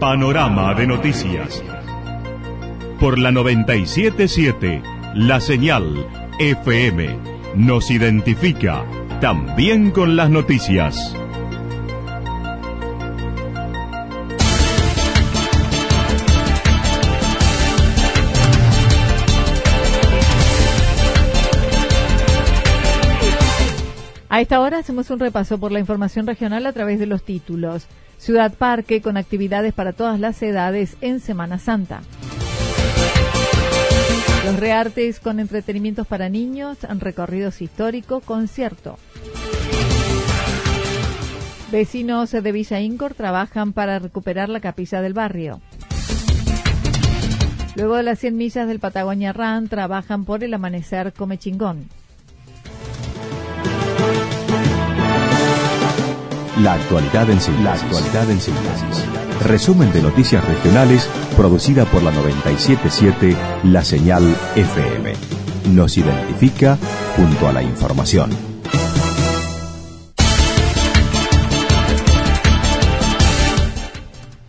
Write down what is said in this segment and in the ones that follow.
Panorama de noticias. Por la 977, la señal FM nos identifica también con las noticias. A esta hora hacemos un repaso por la información regional a través de los títulos. Ciudad Parque con actividades para todas las edades en Semana Santa. Los reartes con entretenimientos para niños, recorridos históricos, concierto. Vecinos de Villa Incor trabajan para recuperar la capilla del barrio. Luego de las 100 millas del Patagonia Run, trabajan por el amanecer Come Chingón. La actualidad en síntesis. La actualidad en síntesis. Resumen de noticias regionales producida por la 977 La Señal FM. Nos identifica junto a la información.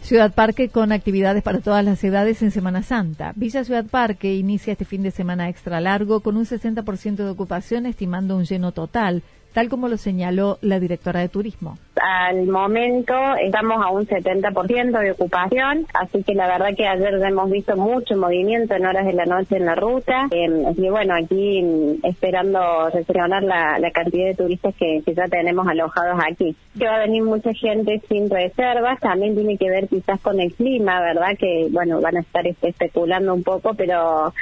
Ciudad Parque con actividades para todas las edades en Semana Santa. Villa Ciudad Parque inicia este fin de semana extra largo con un 60% de ocupación, estimando un lleno total tal como lo señaló la directora de turismo. Al momento estamos a un 70% de ocupación, así que la verdad que ayer hemos visto mucho movimiento en horas de la noche en la ruta. Eh, y bueno, aquí mm, esperando recepcionar la, cantidad de turistas que, ya tenemos alojados aquí. Que va a venir mucha gente sin reservas, también tiene que ver quizás con el clima, ¿verdad? Que bueno, van a estar especulando un poco, pero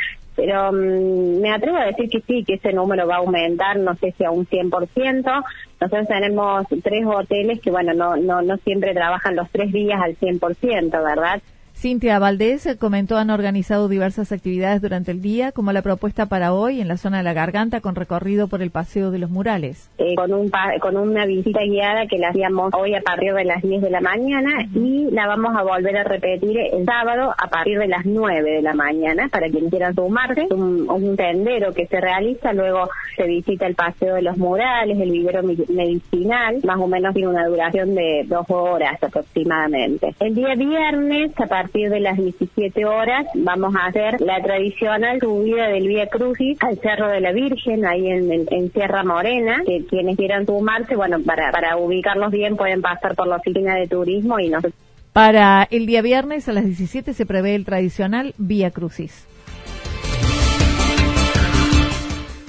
pero mm, me atrevo a decir que sí, que ese número va a aumentar, no sé si a un 100%. Nosotros tenemos tres hoteles que, bueno, no, no, no siempre trabajan los tres días al 100%, ¿verdad? Cintia Valdés comentó han organizado diversas actividades durante el día, como la propuesta para hoy en la zona de la Garganta con recorrido por el Paseo de los Murales. Eh, con, un con una visita guiada que la hacíamos hoy a partir de las 10 de la mañana y la vamos a volver a repetir el sábado a partir de las 9 de la mañana para quien quiera sumarse. Un, un tendero que se realiza, luego se visita el Paseo de los Murales, el vivero medicinal, más o menos tiene una duración de dos horas aproximadamente. El día viernes, a partir partir de las 17 horas vamos a hacer la tradicional subida del Vía Crucis al Cerro de la Virgen, ahí en, Sierra Morena, que quienes quieran sumarse, bueno, para, para ubicarlos bien pueden pasar por la oficina de turismo y nos... Para el día viernes a las 17 se prevé el tradicional Vía Crucis.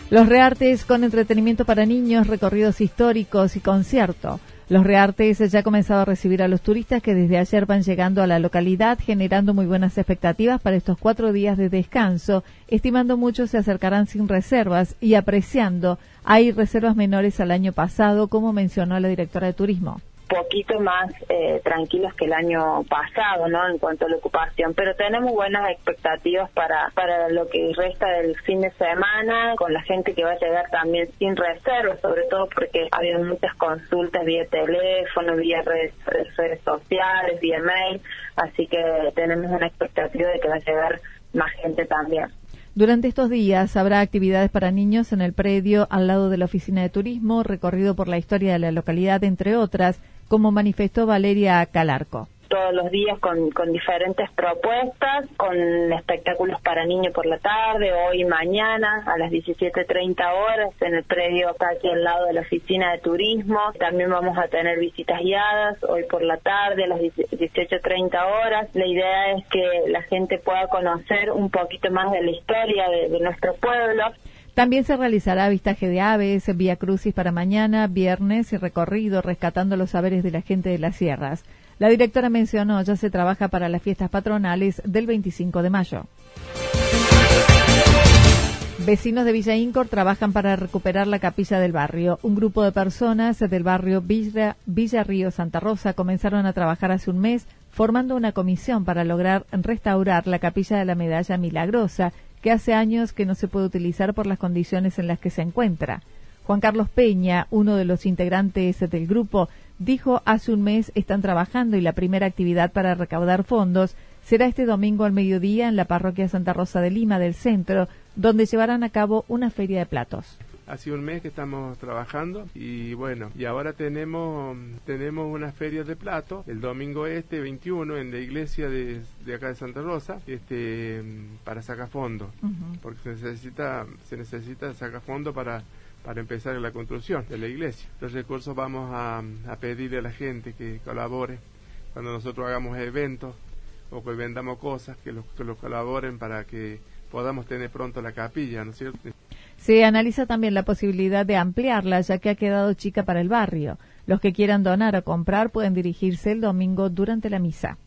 Los reartes con entretenimiento para niños, recorridos históricos y concierto. Los Reartes ya ha comenzado a recibir a los turistas que desde ayer van llegando a la localidad, generando muy buenas expectativas para estos cuatro días de descanso, estimando muchos se acercarán sin reservas y apreciando. Hay reservas menores al año pasado, como mencionó la directora de turismo poquito más eh, tranquilos que el año pasado, ¿no? En cuanto a la ocupación, pero tenemos buenas expectativas para para lo que resta del fin de semana, con la gente que va a llegar también sin reservas, sobre todo porque ha habido muchas consultas vía teléfono, vía redes, redes sociales, vía mail, así que tenemos una expectativa de que va a llegar más gente también. Durante estos días habrá actividades para niños en el predio al lado de la oficina de turismo, recorrido por la historia de la localidad, entre otras, como manifestó Valeria Calarco todos los días con, con diferentes propuestas, con espectáculos para niños por la tarde, hoy y mañana a las 17.30 horas en el predio está aquí al lado de la oficina de turismo. También vamos a tener visitas guiadas hoy por la tarde a las 18.30 horas. La idea es que la gente pueda conocer un poquito más de la historia de nuestro pueblo. También se realizará avistaje de aves, vía crucis para mañana, viernes y recorrido rescatando los saberes de la gente de las sierras. La directora mencionó ya se trabaja para las fiestas patronales del 25 de mayo. Vecinos de Villa Incor trabajan para recuperar la capilla del barrio. Un grupo de personas del barrio Villa, Villa Río Santa Rosa comenzaron a trabajar hace un mes formando una comisión para lograr restaurar la capilla de la Medalla Milagrosa, que hace años que no se puede utilizar por las condiciones en las que se encuentra. Juan Carlos Peña, uno de los integrantes del grupo, dijo hace un mes están trabajando y la primera actividad para recaudar fondos será este domingo al mediodía en la parroquia Santa Rosa de Lima del centro, donde llevarán a cabo una feria de platos. Hace un mes que estamos trabajando y bueno, y ahora tenemos tenemos una feria de platos el domingo este 21 en la iglesia de, acá de Santa Rosa, este para sacar fondos, porque se necesita se necesita sacar fondos para para empezar la construcción de la iglesia. Los recursos vamos a, pedirle a la gente que colabore cuando nosotros hagamos eventos o que vendamos cosas, que los, que los colaboren para que podamos tener pronto la capilla, ¿no es cierto? Se analiza también la posibilidad de ampliarla, ya que ha quedado chica para el barrio. Los que quieran donar o comprar pueden dirigirse el domingo durante la misa.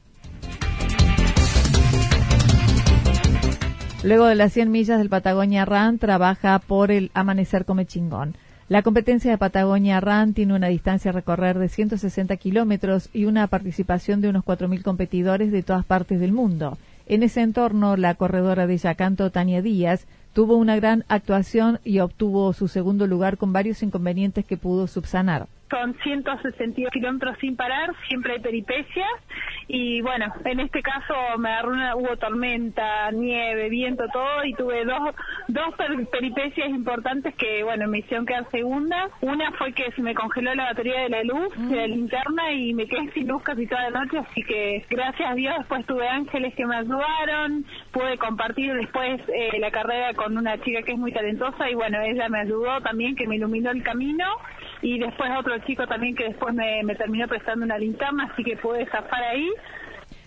Luego de las 100 millas del Patagonia Run, trabaja por el Amanecer Come Chingón. La competencia de Patagonia Run tiene una distancia a recorrer de 160 kilómetros y una participación de unos 4.000 competidores de todas partes del mundo. En ese entorno, la corredora de Yacanto, Tania Díaz, tuvo una gran actuación y obtuvo su segundo lugar con varios inconvenientes que pudo subsanar. Son 162 kilómetros sin parar, siempre hay peripecias y bueno, en este caso me agarró una, hubo tormenta, nieve, viento, todo y tuve dos, dos peripecias importantes que bueno, me hicieron quedar segunda. Una fue que se me congeló la batería de la luz, de la linterna y me quedé sin luz casi toda la noche, así que gracias a Dios después tuve ángeles que me ayudaron, pude compartir después eh, la carrera con una chica que es muy talentosa y bueno, ella me ayudó también, que me iluminó el camino y después otro chico también que después me, terminó prestando una linterna, así que pude zafar ahí.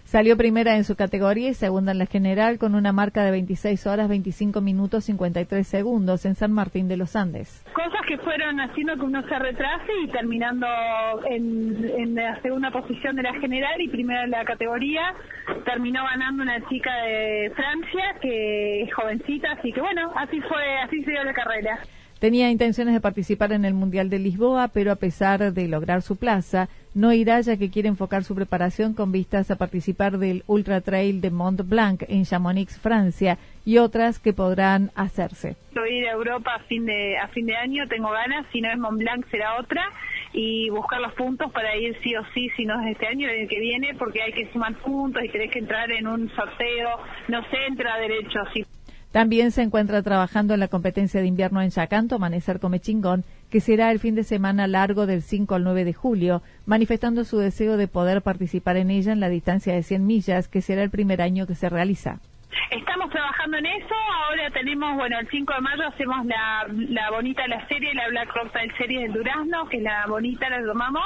Salió primera en su categoría y segunda en la general con una marca de 26 horas 25 minutos 53 segundos en San Martín de los Andes. Cosas que fueron haciendo que uno se retrase y terminando en, en la segunda posición de la general y primera en la categoría. Terminó ganando una chica de Francia que es jovencita, así que bueno, así fue, así se dio la carrera. Tenía intenciones de participar en el Mundial de Lisboa, pero a pesar de lograr su plaza, no irá ya que quiere enfocar su preparación con vistas a participar del Ultra Trail de Mont Blanc en Chamonix, Francia, y otras que podrán hacerse. Voy ir a Europa a fin de, a fin de año, tengo ganas, si no es Mont Blanc será otra, y buscar los puntos para ir sí o sí, si no es este año, el que viene, porque hay que sumar puntos y tenés que entrar en un sorteo, no se entra derecho, sí. También se encuentra trabajando en la competencia de invierno en Yacanto, Amanecer Come Chingón, que será el fin de semana largo del 5 al 9 de julio, manifestando su deseo de poder participar en ella en la distancia de 100 millas, que será el primer año que se realiza. Estamos trabajando en eso. Ahora tenemos, bueno, el 5 de mayo hacemos la, bonita la serie, la Black Rock Style Series del Durazno, que es la bonita, la tomamos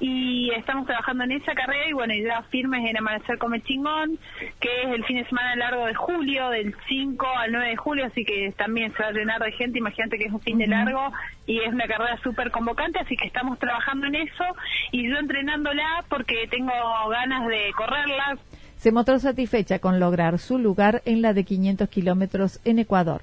y estamos trabajando en esa carrera y bueno, ya firmes en Amanecer Come Chingón, que es el fin de semana largo de julio, del 5 al 9 de julio, así que también se va a llenar de gente, imagínate que es un fin de largo y es una carrera súper convocante, así que estamos trabajando en eso y yo entrenándola porque tengo ganas de correrla. Se mostró satisfecha con lograr su lugar en la de 500 kilómetros en Ecuador.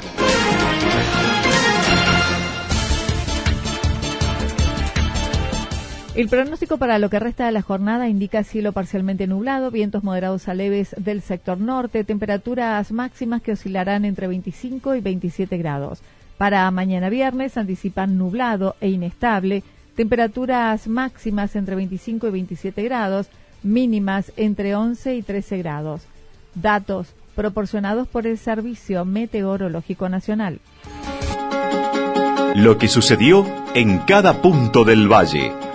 El pronóstico para lo que resta de la jornada indica cielo parcialmente nublado, vientos moderados a leves del sector norte, temperaturas máximas que oscilarán entre 25 y 27 grados. Para mañana viernes anticipan nublado e inestable, temperaturas máximas entre 25 y 27 grados, mínimas entre 11 y 13 grados. Datos proporcionados por el Servicio Meteorológico Nacional. Lo que sucedió en cada punto del valle.